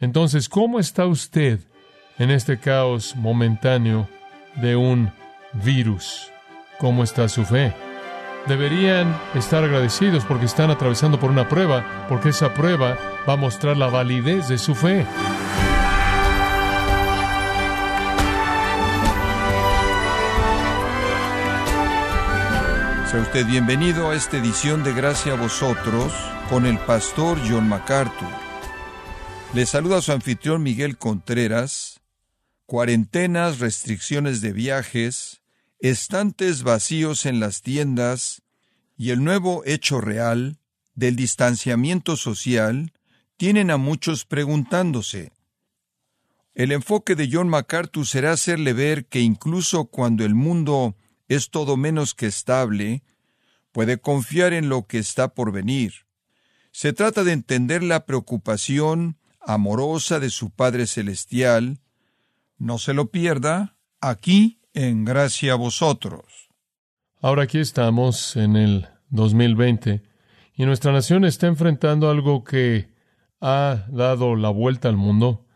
Entonces, ¿cómo está usted en este caos momentáneo de un virus? ¿Cómo está su fe? Deberían estar agradecidos porque están atravesando por una prueba, porque esa prueba va a mostrar la validez de su fe. Sea usted bienvenido a esta edición de Gracia a vosotros con el pastor John MacArthur. Le saluda su anfitrión Miguel Contreras. Cuarentenas, restricciones de viajes, estantes vacíos en las tiendas y el nuevo hecho real del distanciamiento social tienen a muchos preguntándose. El enfoque de John MacArthur será hacerle ver que incluso cuando el mundo es todo menos que estable, puede confiar en lo que está por venir. Se trata de entender la preocupación amorosa de su Padre Celestial. No se lo pierda aquí en gracia a vosotros. Ahora aquí estamos en el 2020 y nuestra nación está enfrentando algo que ha dado la vuelta al mundo,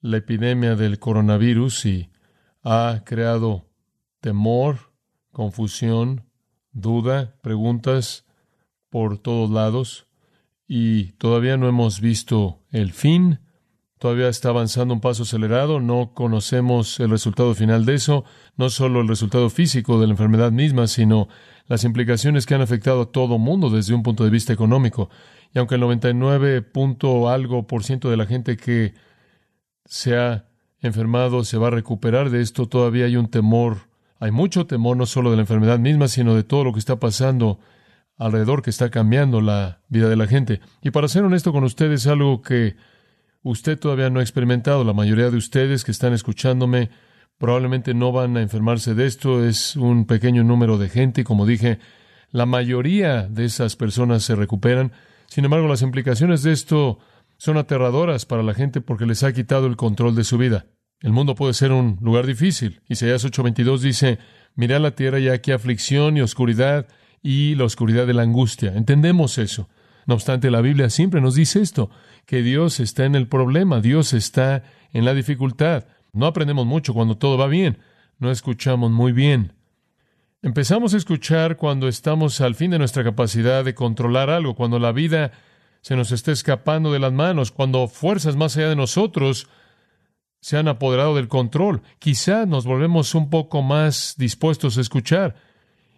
la epidemia del coronavirus y ha creado temor, confusión, duda, preguntas por todos lados y todavía no hemos visto el fin, todavía está avanzando un paso acelerado, no conocemos el resultado final de eso, no solo el resultado físico de la enfermedad misma, sino las implicaciones que han afectado a todo mundo desde un punto de vista económico. Y aunque el 99 punto algo por ciento de la gente que se ha enfermado se va a recuperar de esto, todavía hay un temor, hay mucho temor no solo de la enfermedad misma, sino de todo lo que está pasando alrededor que está cambiando la vida de la gente. Y para ser honesto con ustedes, algo que usted todavía no ha experimentado, la mayoría de ustedes que están escuchándome probablemente no van a enfermarse de esto, es un pequeño número de gente y como dije, la mayoría de esas personas se recuperan. Sin embargo, las implicaciones de esto son aterradoras para la gente porque les ha quitado el control de su vida. El mundo puede ser un lugar difícil. Isaías 8:22 dice, mirad la tierra y aquí aflicción y oscuridad y la oscuridad de la angustia. Entendemos eso. No obstante, la Biblia siempre nos dice esto, que Dios está en el problema, Dios está en la dificultad. No aprendemos mucho cuando todo va bien, no escuchamos muy bien. Empezamos a escuchar cuando estamos al fin de nuestra capacidad de controlar algo, cuando la vida se nos está escapando de las manos, cuando fuerzas más allá de nosotros se han apoderado del control. Quizá nos volvemos un poco más dispuestos a escuchar.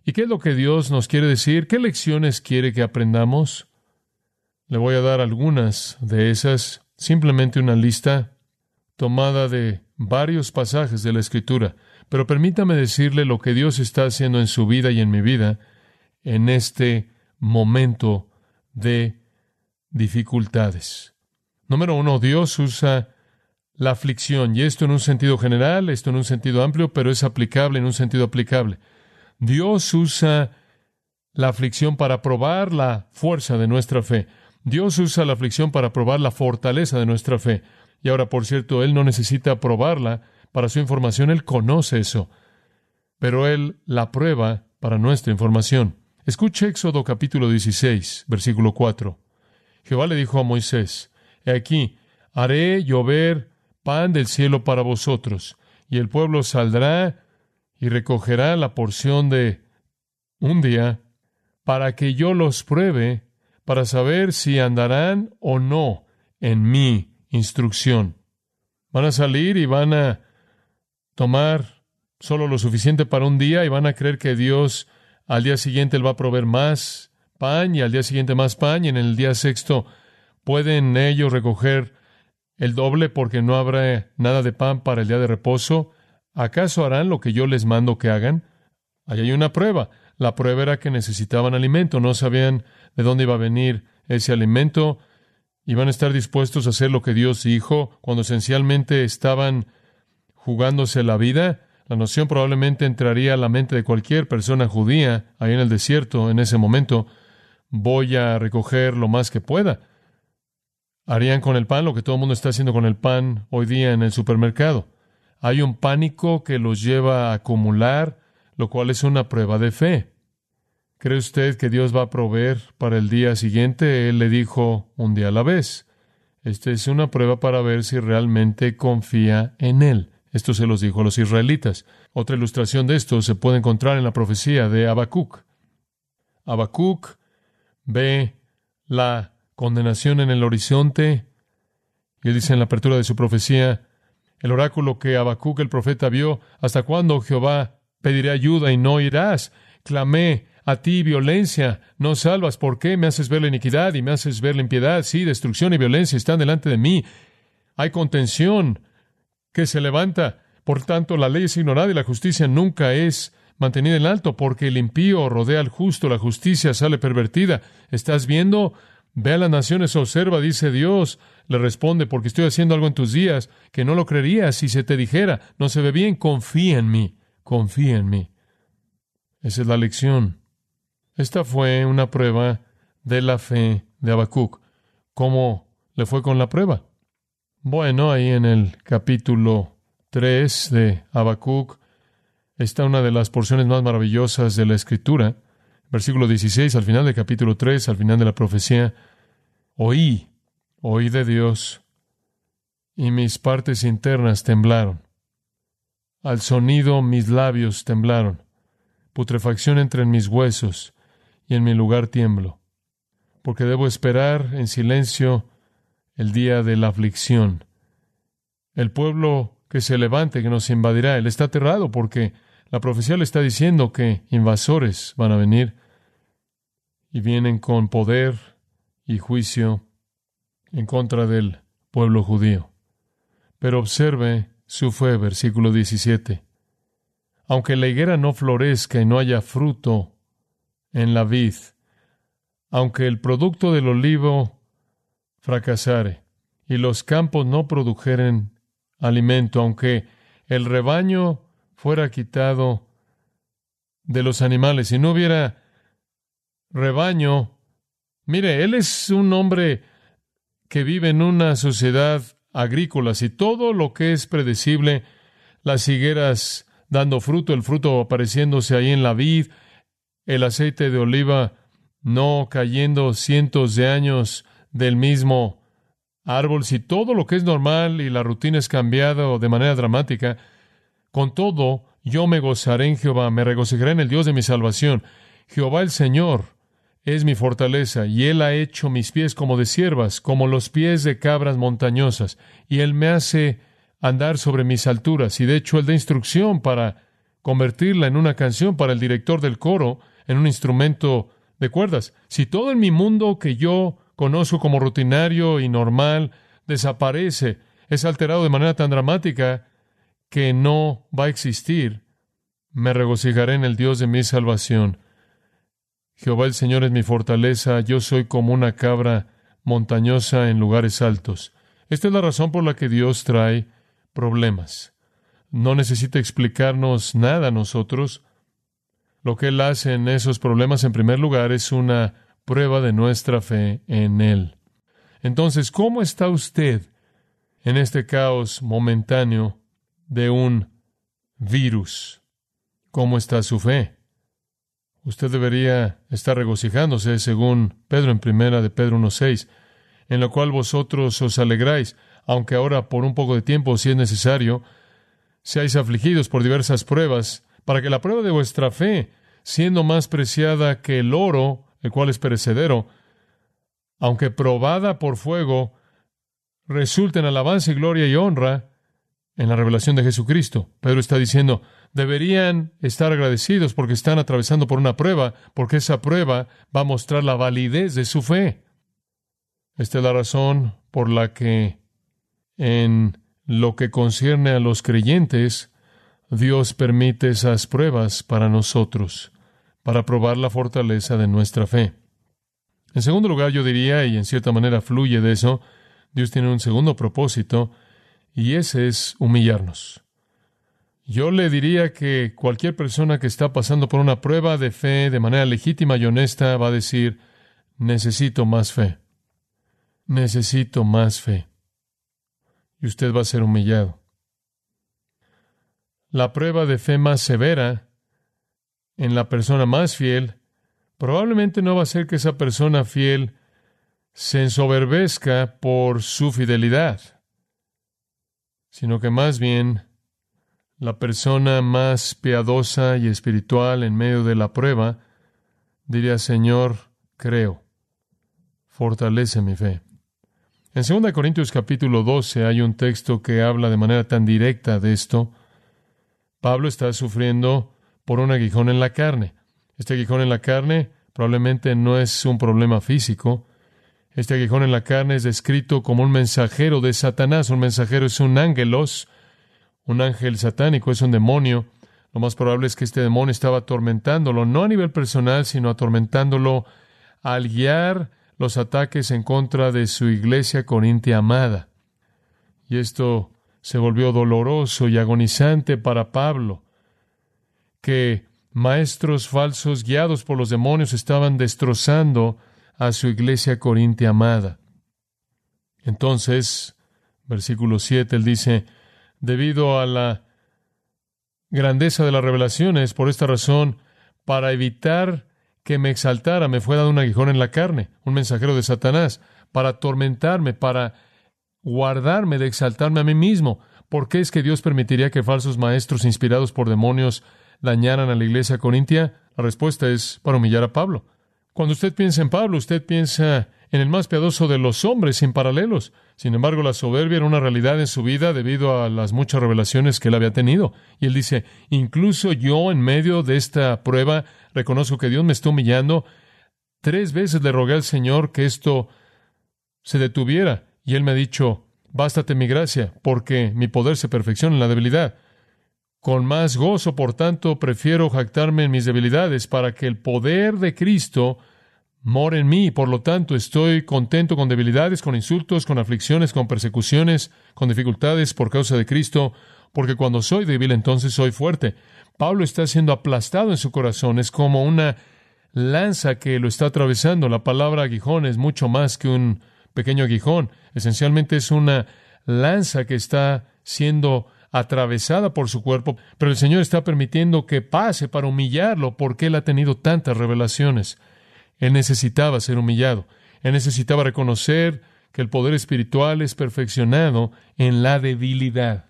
¿Y qué es lo que Dios nos quiere decir? ¿Qué lecciones quiere que aprendamos? Le voy a dar algunas de esas, simplemente una lista tomada de varios pasajes de la Escritura. Pero permítame decirle lo que Dios está haciendo en su vida y en mi vida en este momento de dificultades. Número uno, Dios usa la aflicción, y esto en un sentido general, esto en un sentido amplio, pero es aplicable en un sentido aplicable. Dios usa la aflicción para probar la fuerza de nuestra fe. Dios usa la aflicción para probar la fortaleza de nuestra fe. Y ahora, por cierto, Él no necesita probarla para su información, Él conoce eso. Pero Él la prueba para nuestra información. Escuche Éxodo capítulo 16, versículo 4. Jehová le dijo a Moisés, He aquí, haré llover pan del cielo para vosotros, y el pueblo saldrá y recogerá la porción de un día para que yo los pruebe para saber si andarán o no en mi instrucción. Van a salir y van a tomar solo lo suficiente para un día y van a creer que Dios al día siguiente le va a proveer más pan y al día siguiente más pan y en el día sexto pueden ellos recoger el doble porque no habrá nada de pan para el día de reposo ¿Acaso harán lo que yo les mando que hagan? Ahí hay una prueba. La prueba era que necesitaban alimento, no sabían de dónde iba a venir ese alimento, iban a estar dispuestos a hacer lo que Dios dijo cuando esencialmente estaban jugándose la vida. La noción probablemente entraría a la mente de cualquier persona judía ahí en el desierto en ese momento. Voy a recoger lo más que pueda. Harían con el pan lo que todo el mundo está haciendo con el pan hoy día en el supermercado. Hay un pánico que los lleva a acumular, lo cual es una prueba de fe. ¿Cree usted que Dios va a proveer para el día siguiente? Él le dijo un día a la vez. Esta es una prueba para ver si realmente confía en Él. Esto se los dijo a los israelitas. Otra ilustración de esto se puede encontrar en la profecía de Habacuc. Habacuc ve la condenación en el horizonte y él dice en la apertura de su profecía, el oráculo que Habacuc el profeta vio, ¿hasta cuándo Jehová pediré ayuda y no irás? Clamé a ti violencia, no salvas. ¿Por qué me haces ver la iniquidad y me haces ver la impiedad? Sí, destrucción y violencia están delante de mí. Hay contención que se levanta. Por tanto, la ley es ignorada y la justicia nunca es mantenida en alto, porque el impío rodea al justo, la justicia sale pervertida. ¿Estás viendo? Ve a las naciones, observa, dice Dios. Le responde, porque estoy haciendo algo en tus días que no lo creerías si se te dijera. No se ve bien, confía en mí, confía en mí. Esa es la lección. Esta fue una prueba de la fe de Habacuc. ¿Cómo le fue con la prueba? Bueno, ahí en el capítulo 3 de Habacuc está una de las porciones más maravillosas de la Escritura. Versículo 16, al final del capítulo 3, al final de la profecía, oí, oí de Dios, y mis partes internas temblaron. Al sonido mis labios temblaron, putrefacción entre mis huesos, y en mi lugar tiemblo, porque debo esperar en silencio el día de la aflicción. El pueblo que se levante, que nos invadirá, él está aterrado porque la profecía le está diciendo que invasores van a venir y vienen con poder y juicio en contra del pueblo judío. Pero observe su fe, versículo 17. Aunque la higuera no florezca y no haya fruto en la vid, aunque el producto del olivo fracasare y los campos no produjeren alimento, aunque el rebaño fuera quitado de los animales y no hubiera rebaño. Mire, él es un hombre que vive en una sociedad agrícola. Si todo lo que es predecible, las higueras dando fruto, el fruto apareciéndose ahí en la vid, el aceite de oliva no cayendo cientos de años del mismo árbol, si todo lo que es normal y la rutina es cambiada de manera dramática, con todo, yo me gozaré en Jehová, me regocijaré en el Dios de mi salvación. Jehová el Señor es mi fortaleza, y Él ha hecho mis pies como de siervas, como los pies de cabras montañosas, y Él me hace andar sobre mis alturas, y de hecho Él da instrucción para convertirla en una canción para el director del coro, en un instrumento de cuerdas. Si todo en mi mundo que yo conozco como rutinario y normal desaparece, es alterado de manera tan dramática que no va a existir, me regocijaré en el Dios de mi salvación. Jehová el Señor es mi fortaleza, yo soy como una cabra montañosa en lugares altos. Esta es la razón por la que Dios trae problemas. No necesita explicarnos nada a nosotros. Lo que Él hace en esos problemas, en primer lugar, es una prueba de nuestra fe en Él. Entonces, ¿cómo está usted en este caos momentáneo de un virus? ¿Cómo está su fe? Usted debería estar regocijándose, según Pedro en primera de Pedro 1.6, en lo cual vosotros os alegráis, aunque ahora por un poco de tiempo, si es necesario, seáis afligidos por diversas pruebas, para que la prueba de vuestra fe, siendo más preciada que el oro, el cual es perecedero, aunque probada por fuego, resulte en alabanza y gloria y honra en la revelación de Jesucristo. Pedro está diciendo, deberían estar agradecidos porque están atravesando por una prueba, porque esa prueba va a mostrar la validez de su fe. Esta es la razón por la que en lo que concierne a los creyentes, Dios permite esas pruebas para nosotros, para probar la fortaleza de nuestra fe. En segundo lugar, yo diría, y en cierta manera fluye de eso, Dios tiene un segundo propósito, y ese es humillarnos. Yo le diría que cualquier persona que está pasando por una prueba de fe de manera legítima y honesta va a decir, necesito más fe, necesito más fe. Y usted va a ser humillado. La prueba de fe más severa en la persona más fiel probablemente no va a ser que esa persona fiel se ensoberbezca por su fidelidad, sino que más bien la persona más piadosa y espiritual en medio de la prueba diría, Señor, creo, fortalece mi fe. En 2 Corintios capítulo 12 hay un texto que habla de manera tan directa de esto. Pablo está sufriendo por un aguijón en la carne. Este aguijón en la carne probablemente no es un problema físico. Este aguijón en la carne es descrito como un mensajero de Satanás. Un mensajero es un ángelos, un ángel satánico, es un demonio. Lo más probable es que este demonio estaba atormentándolo, no a nivel personal, sino atormentándolo al guiar los ataques en contra de su iglesia corintia amada. Y esto se volvió doloroso y agonizante para Pablo, que maestros falsos guiados por los demonios estaban destrozando a su iglesia corintia amada. Entonces, versículo 7, él dice, debido a la grandeza de las revelaciones, por esta razón, para evitar que me exaltara, me fue dado un aguijón en la carne, un mensajero de Satanás, para atormentarme, para guardarme de exaltarme a mí mismo. ¿Por qué es que Dios permitiría que falsos maestros inspirados por demonios dañaran a la iglesia corintia? La respuesta es para humillar a Pablo. Cuando usted piensa en Pablo, usted piensa en el más piadoso de los hombres sin paralelos. Sin embargo, la soberbia era una realidad en su vida debido a las muchas revelaciones que él había tenido. Y él dice, incluso yo en medio de esta prueba reconozco que Dios me está humillando. Tres veces le rogué al Señor que esto se detuviera y Él me ha dicho, bástate mi gracia, porque mi poder se perfecciona en la debilidad. Con más gozo, por tanto, prefiero jactarme en mis debilidades para que el poder de Cristo more en mí. Por lo tanto, estoy contento con debilidades, con insultos, con aflicciones, con persecuciones, con dificultades por causa de Cristo, porque cuando soy débil entonces soy fuerte. Pablo está siendo aplastado en su corazón, es como una lanza que lo está atravesando. La palabra aguijón es mucho más que un pequeño aguijón, esencialmente es una lanza que está siendo atravesada por su cuerpo, pero el Señor está permitiendo que pase para humillarlo porque Él ha tenido tantas revelaciones. Él necesitaba ser humillado, Él necesitaba reconocer que el poder espiritual es perfeccionado en la debilidad.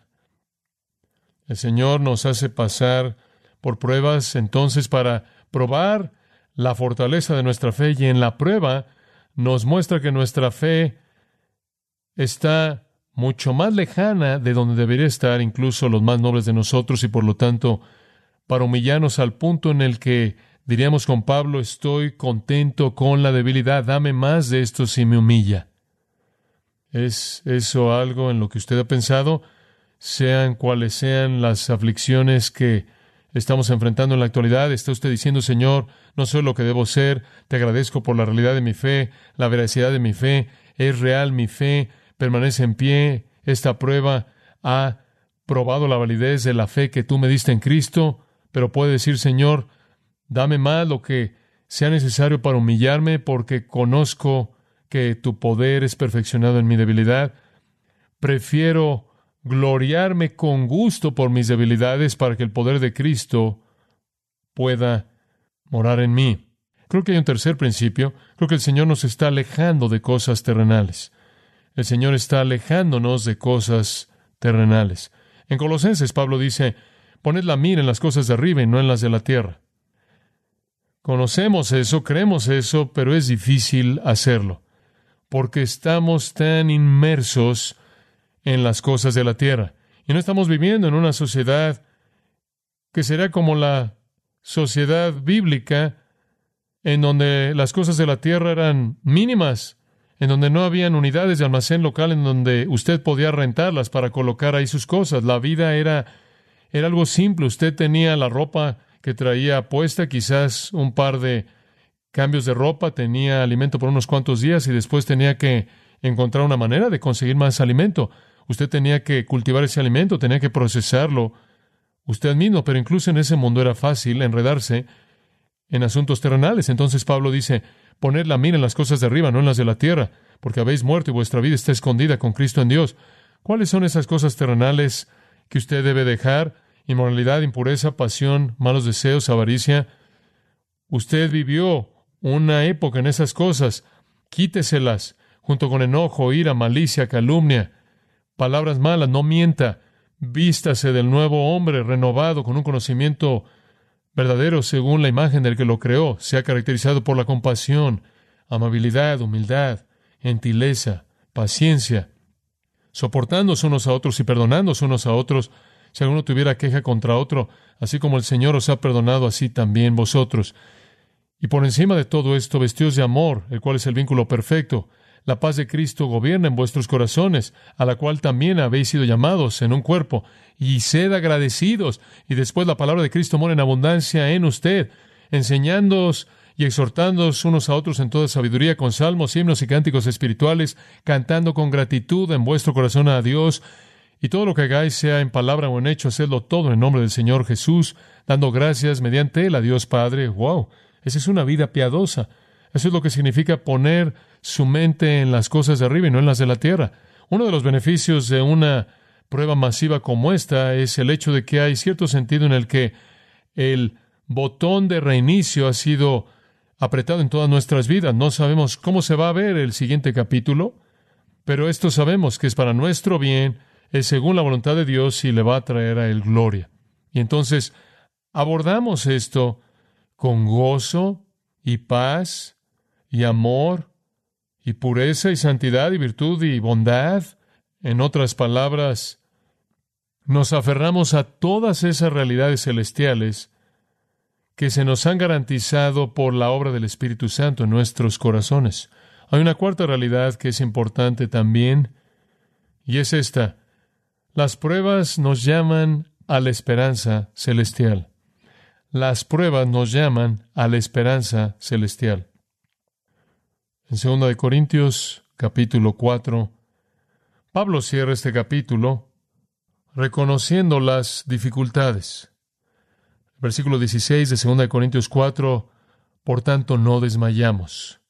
El Señor nos hace pasar por pruebas entonces para probar la fortaleza de nuestra fe y en la prueba nos muestra que nuestra fe está mucho más lejana de donde debería estar incluso los más nobles de nosotros y por lo tanto para humillarnos al punto en el que diríamos con Pablo estoy contento con la debilidad, dame más de esto si me humilla. ¿Es eso algo en lo que usted ha pensado? sean cuales sean las aflicciones que estamos enfrentando en la actualidad, está usted diciendo, Señor, no soy lo que debo ser, te agradezco por la realidad de mi fe, la veracidad de mi fe, es real mi fe, permanece en pie, esta prueba ha probado la validez de la fe que tú me diste en Cristo, pero puede decir, Señor, dame más lo que sea necesario para humillarme, porque conozco que tu poder es perfeccionado en mi debilidad. Prefiero gloriarme con gusto por mis debilidades para que el poder de Cristo pueda morar en mí. Creo que hay un tercer principio. Creo que el Señor nos está alejando de cosas terrenales. El Señor está alejándonos de cosas terrenales. En Colosenses Pablo dice, poned la mira en las cosas de arriba y no en las de la tierra. Conocemos eso, creemos eso, pero es difícil hacerlo, porque estamos tan inmersos en las cosas de la tierra. Y no estamos viviendo en una sociedad que será como la sociedad bíblica, en donde las cosas de la tierra eran mínimas, en donde no habían unidades de almacén local en donde usted podía rentarlas para colocar ahí sus cosas. La vida era, era algo simple. Usted tenía la ropa que traía puesta, quizás un par de cambios de ropa, tenía alimento por unos cuantos días y después tenía que encontrar una manera de conseguir más alimento. Usted tenía que cultivar ese alimento, tenía que procesarlo usted mismo, pero incluso en ese mundo era fácil enredarse en asuntos terrenales. Entonces Pablo dice, poned la mira en las cosas de arriba, no en las de la tierra, porque habéis muerto y vuestra vida está escondida con Cristo en Dios. ¿Cuáles son esas cosas terrenales que usted debe dejar? Inmoralidad, impureza, pasión, malos deseos, avaricia. Usted vivió una época en esas cosas. Quíteselas junto con enojo, ira, malicia, calumnia, palabras malas, no mienta, vístase del nuevo hombre renovado con un conocimiento verdadero según la imagen del que lo creó, sea caracterizado por la compasión, amabilidad, humildad, gentileza, paciencia, soportándose unos a otros y perdonándose unos a otros, si alguno tuviera queja contra otro, así como el Señor os ha perdonado, así también vosotros. Y por encima de todo esto, vestidos de amor, el cual es el vínculo perfecto. La paz de Cristo gobierna en vuestros corazones, a la cual también habéis sido llamados en un cuerpo, y sed agradecidos. Y después la palabra de Cristo mora en abundancia en usted, enseñándoos y exhortándoos unos a otros en toda sabiduría con salmos, himnos y cánticos espirituales, cantando con gratitud en vuestro corazón a Dios, y todo lo que hagáis, sea en palabra o en hecho, hacedlo todo en nombre del Señor Jesús, dando gracias mediante él a Dios Padre. ¡Wow! Esa es una vida piadosa. Eso es lo que significa poner su mente en las cosas de arriba y no en las de la tierra. Uno de los beneficios de una prueba masiva como esta es el hecho de que hay cierto sentido en el que el botón de reinicio ha sido apretado en todas nuestras vidas. No sabemos cómo se va a ver el siguiente capítulo, pero esto sabemos que es para nuestro bien, es según la voluntad de Dios y le va a traer a Él gloria. Y entonces abordamos esto con gozo y paz y amor y pureza y santidad y virtud y bondad. En otras palabras, nos aferramos a todas esas realidades celestiales que se nos han garantizado por la obra del Espíritu Santo en nuestros corazones. Hay una cuarta realidad que es importante también, y es esta. Las pruebas nos llaman a la esperanza celestial. Las pruebas nos llaman a la esperanza celestial. En 2 de Corintios capítulo 4, Pablo cierra este capítulo reconociendo las dificultades. Versículo 16 de 2 de Corintios 4, por tanto no desmayamos.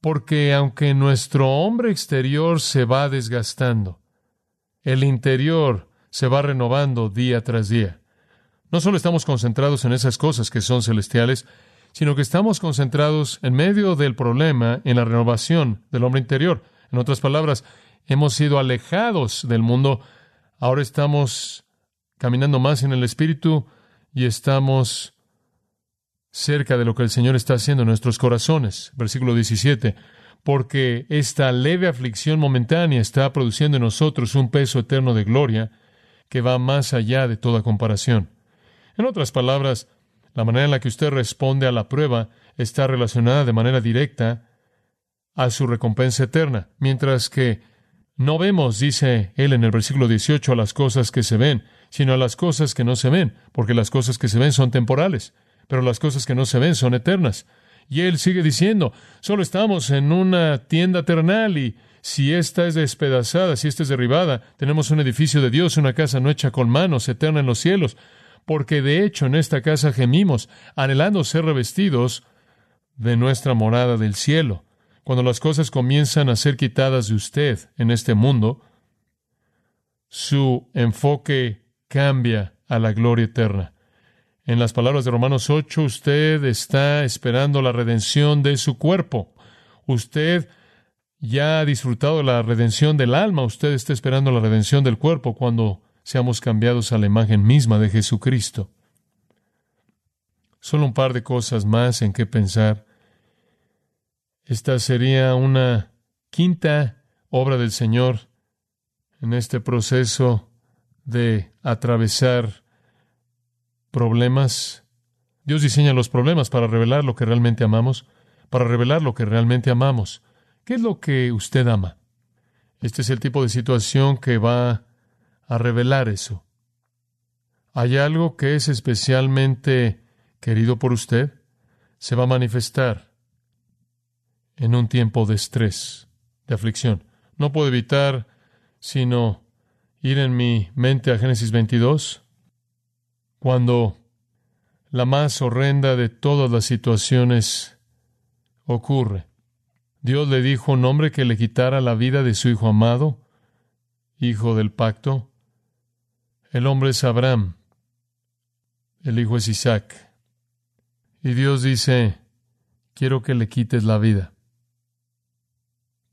Porque aunque nuestro hombre exterior se va desgastando, el interior se va renovando día tras día. No solo estamos concentrados en esas cosas que son celestiales, sino que estamos concentrados en medio del problema en la renovación del hombre interior. En otras palabras, hemos sido alejados del mundo, ahora estamos caminando más en el Espíritu, y estamos cerca de lo que el Señor está haciendo en nuestros corazones. Versículo 17. Porque esta leve aflicción momentánea está produciendo en nosotros un peso eterno de gloria que va más allá de toda comparación. En otras palabras, la manera en la que usted responde a la prueba está relacionada de manera directa a su recompensa eterna, mientras que no vemos, dice él en el versículo 18, a las cosas que se ven, sino a las cosas que no se ven, porque las cosas que se ven son temporales, pero las cosas que no se ven son eternas. Y él sigue diciendo, solo estamos en una tienda terrenal y si esta es despedazada, si esta es derribada, tenemos un edificio de Dios, una casa no hecha con manos, eterna en los cielos, porque de hecho en esta casa gemimos, anhelando ser revestidos de nuestra morada del cielo. Cuando las cosas comienzan a ser quitadas de usted en este mundo, su enfoque cambia a la gloria eterna. En las palabras de Romanos 8, usted está esperando la redención de su cuerpo. Usted ya ha disfrutado la redención del alma, usted está esperando la redención del cuerpo cuando seamos cambiados a la imagen misma de Jesucristo. Solo un par de cosas más en qué pensar. Esta sería una quinta obra del Señor en este proceso de atravesar problemas. Dios diseña los problemas para revelar lo que realmente amamos, para revelar lo que realmente amamos. ¿Qué es lo que usted ama? Este es el tipo de situación que va a revelar eso. ¿Hay algo que es especialmente querido por usted? Se va a manifestar en un tiempo de estrés, de aflicción. No puedo evitar sino ir en mi mente a Génesis 22, cuando la más horrenda de todas las situaciones ocurre. Dios le dijo a un hombre que le quitara la vida de su hijo amado, hijo del pacto. El hombre es Abraham, el hijo es Isaac. Y Dios dice, quiero que le quites la vida.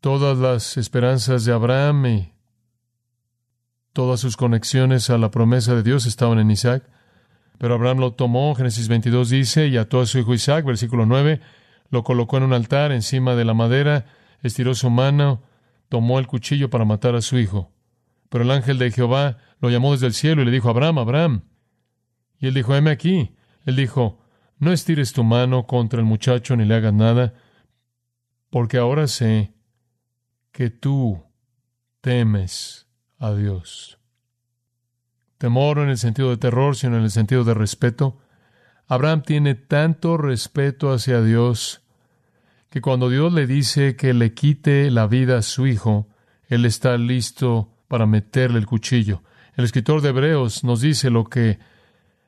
todas las esperanzas de Abraham y todas sus conexiones a la promesa de Dios estaban en Isaac. Pero Abraham lo tomó, Génesis 22 dice, y ató a su hijo Isaac, versículo 9, lo colocó en un altar encima de la madera, estiró su mano, tomó el cuchillo para matar a su hijo. Pero el ángel de Jehová lo llamó desde el cielo y le dijo, Abraham, Abraham. Y él dijo, heme aquí. Él dijo, no estires tu mano contra el muchacho ni le hagas nada, porque ahora sé que tú temes a Dios. Temor en el sentido de terror, sino en el sentido de respeto. Abraham tiene tanto respeto hacia Dios que cuando Dios le dice que le quite la vida a su hijo, él está listo para meterle el cuchillo. El escritor de Hebreos nos dice lo que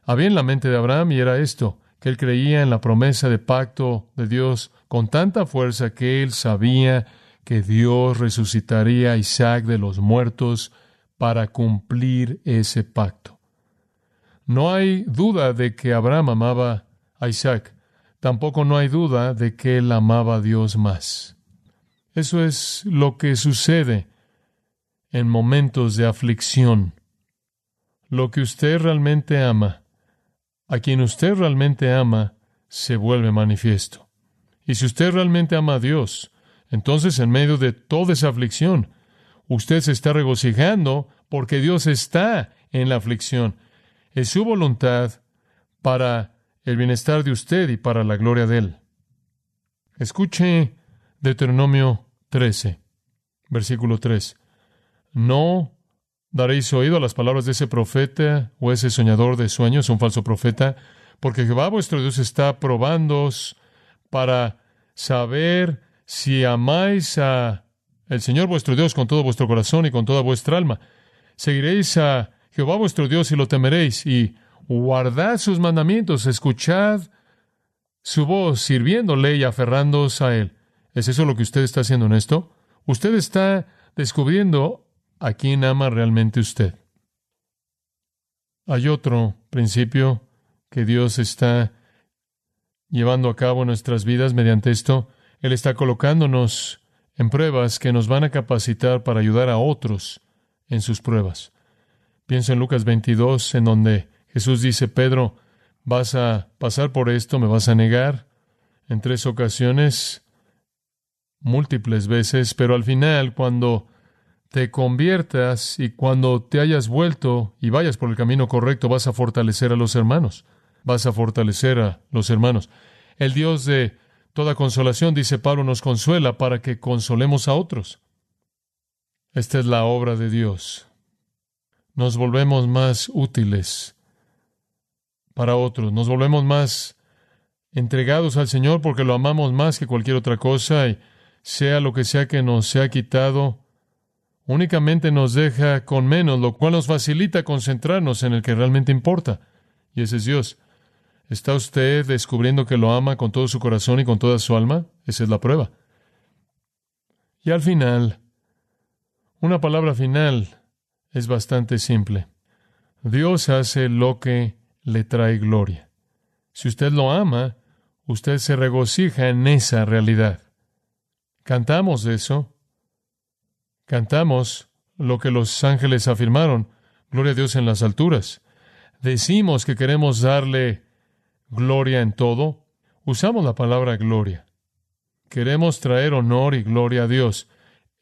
había en la mente de Abraham y era esto, que él creía en la promesa de pacto de Dios con tanta fuerza que él sabía que Dios resucitaría a Isaac de los muertos para cumplir ese pacto. No hay duda de que Abraham amaba a Isaac. Tampoco no hay duda de que él amaba a Dios más. Eso es lo que sucede en momentos de aflicción. Lo que usted realmente ama a quien usted realmente ama se vuelve manifiesto. Y si usted realmente ama a Dios, entonces en medio de toda esa aflicción, usted se está regocijando porque Dios está en la aflicción. Es su voluntad para el bienestar de usted y para la gloria de Él. Escuche Deuteronomio 13, versículo 3. No daréis oído a las palabras de ese profeta o ese soñador de sueños, un falso profeta, porque Jehová vuestro Dios está probándoos para saber si amáis a el Señor vuestro Dios con todo vuestro corazón y con toda vuestra alma. Seguiréis a Jehová vuestro Dios y lo temeréis y guardad sus mandamientos, escuchad su voz sirviéndole y aferrándoos a él. ¿Es eso lo que usted está haciendo en esto? Usted está descubriendo a quién ama realmente usted. Hay otro principio que Dios está llevando a cabo en nuestras vidas mediante esto. Él está colocándonos en pruebas que nos van a capacitar para ayudar a otros en sus pruebas. Pienso en Lucas 22, en donde Jesús dice, Pedro, vas a pasar por esto, me vas a negar en tres ocasiones, múltiples veces, pero al final, cuando te conviertas y cuando te hayas vuelto y vayas por el camino correcto, vas a fortalecer a los hermanos. Vas a fortalecer a los hermanos. El Dios de toda consolación, dice Pablo, nos consuela para que consolemos a otros. Esta es la obra de Dios. Nos volvemos más útiles para otros, nos volvemos más entregados al Señor porque lo amamos más que cualquier otra cosa y sea lo que sea que nos sea quitado, únicamente nos deja con menos, lo cual nos facilita concentrarnos en el que realmente importa, y ese es Dios. ¿Está usted descubriendo que lo ama con todo su corazón y con toda su alma? Esa es la prueba. Y al final, una palabra final es bastante simple. Dios hace lo que le trae gloria. Si usted lo ama, usted se regocija en esa realidad. Cantamos eso. Cantamos lo que los ángeles afirmaron, gloria a Dios en las alturas. Decimos que queremos darle gloria en todo. Usamos la palabra gloria. Queremos traer honor y gloria a Dios.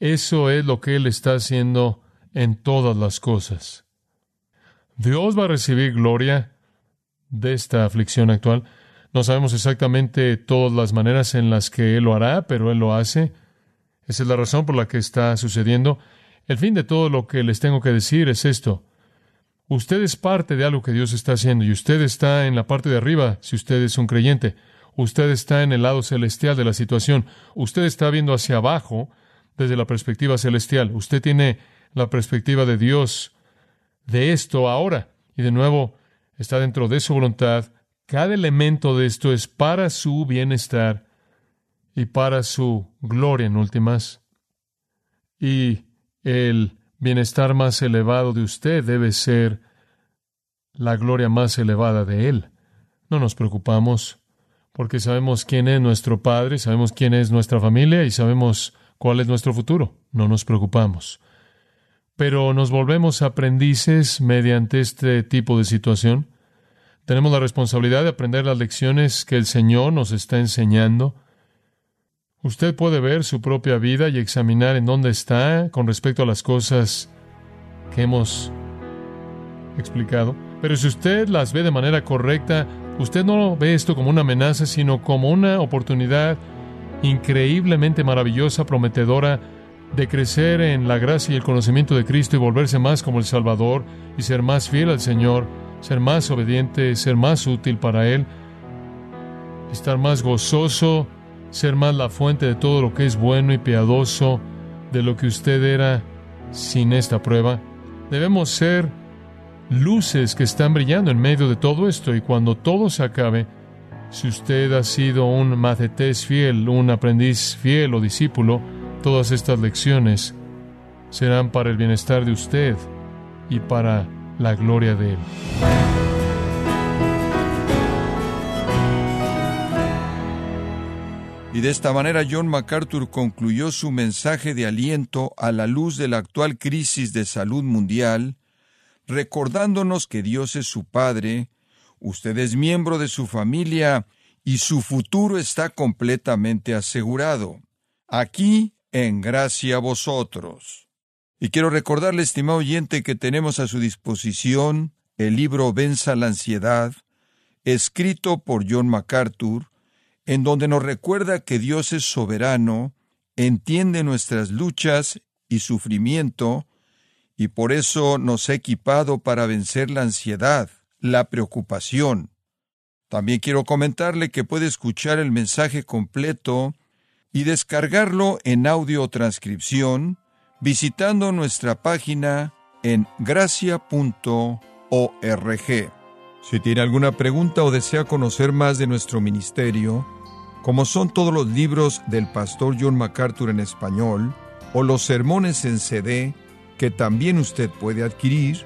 Eso es lo que Él está haciendo en todas las cosas. Dios va a recibir gloria de esta aflicción actual. No sabemos exactamente todas las maneras en las que Él lo hará, pero Él lo hace. Esa es la razón por la que está sucediendo. El fin de todo lo que les tengo que decir es esto. Usted es parte de algo que Dios está haciendo y usted está en la parte de arriba si usted es un creyente. Usted está en el lado celestial de la situación. Usted está viendo hacia abajo desde la perspectiva celestial. Usted tiene la perspectiva de Dios de esto ahora. Y de nuevo, está dentro de su voluntad. Cada elemento de esto es para su bienestar y para su gloria en últimas. Y el bienestar más elevado de usted debe ser la gloria más elevada de Él. No nos preocupamos porque sabemos quién es nuestro Padre, sabemos quién es nuestra familia y sabemos cuál es nuestro futuro. No nos preocupamos. Pero nos volvemos aprendices mediante este tipo de situación. Tenemos la responsabilidad de aprender las lecciones que el Señor nos está enseñando. Usted puede ver su propia vida y examinar en dónde está con respecto a las cosas que hemos explicado. Pero si usted las ve de manera correcta, usted no ve esto como una amenaza, sino como una oportunidad increíblemente maravillosa, prometedora, de crecer en la gracia y el conocimiento de Cristo y volverse más como el Salvador y ser más fiel al Señor, ser más obediente, ser más útil para Él, estar más gozoso, ser más la fuente de todo lo que es bueno y piadoso de lo que usted era sin esta prueba. Debemos ser luces que están brillando en medio de todo esto y cuando todo se acabe, si usted ha sido un macetés fiel, un aprendiz fiel o discípulo, todas estas lecciones serán para el bienestar de usted y para la gloria de Él. Y de esta manera John MacArthur concluyó su mensaje de aliento a la luz de la actual crisis de salud mundial, recordándonos que Dios es su Padre, Usted es miembro de su familia y su futuro está completamente asegurado. Aquí, en gracia a vosotros. Y quiero recordarle, estimado oyente, que tenemos a su disposición el libro Venza la ansiedad, escrito por John MacArthur, en donde nos recuerda que Dios es soberano, entiende nuestras luchas y sufrimiento, y por eso nos ha equipado para vencer la ansiedad la preocupación. También quiero comentarle que puede escuchar el mensaje completo y descargarlo en audio transcripción visitando nuestra página en gracia.org. Si tiene alguna pregunta o desea conocer más de nuestro ministerio, como son todos los libros del pastor John MacArthur en español o los sermones en CD que también usted puede adquirir,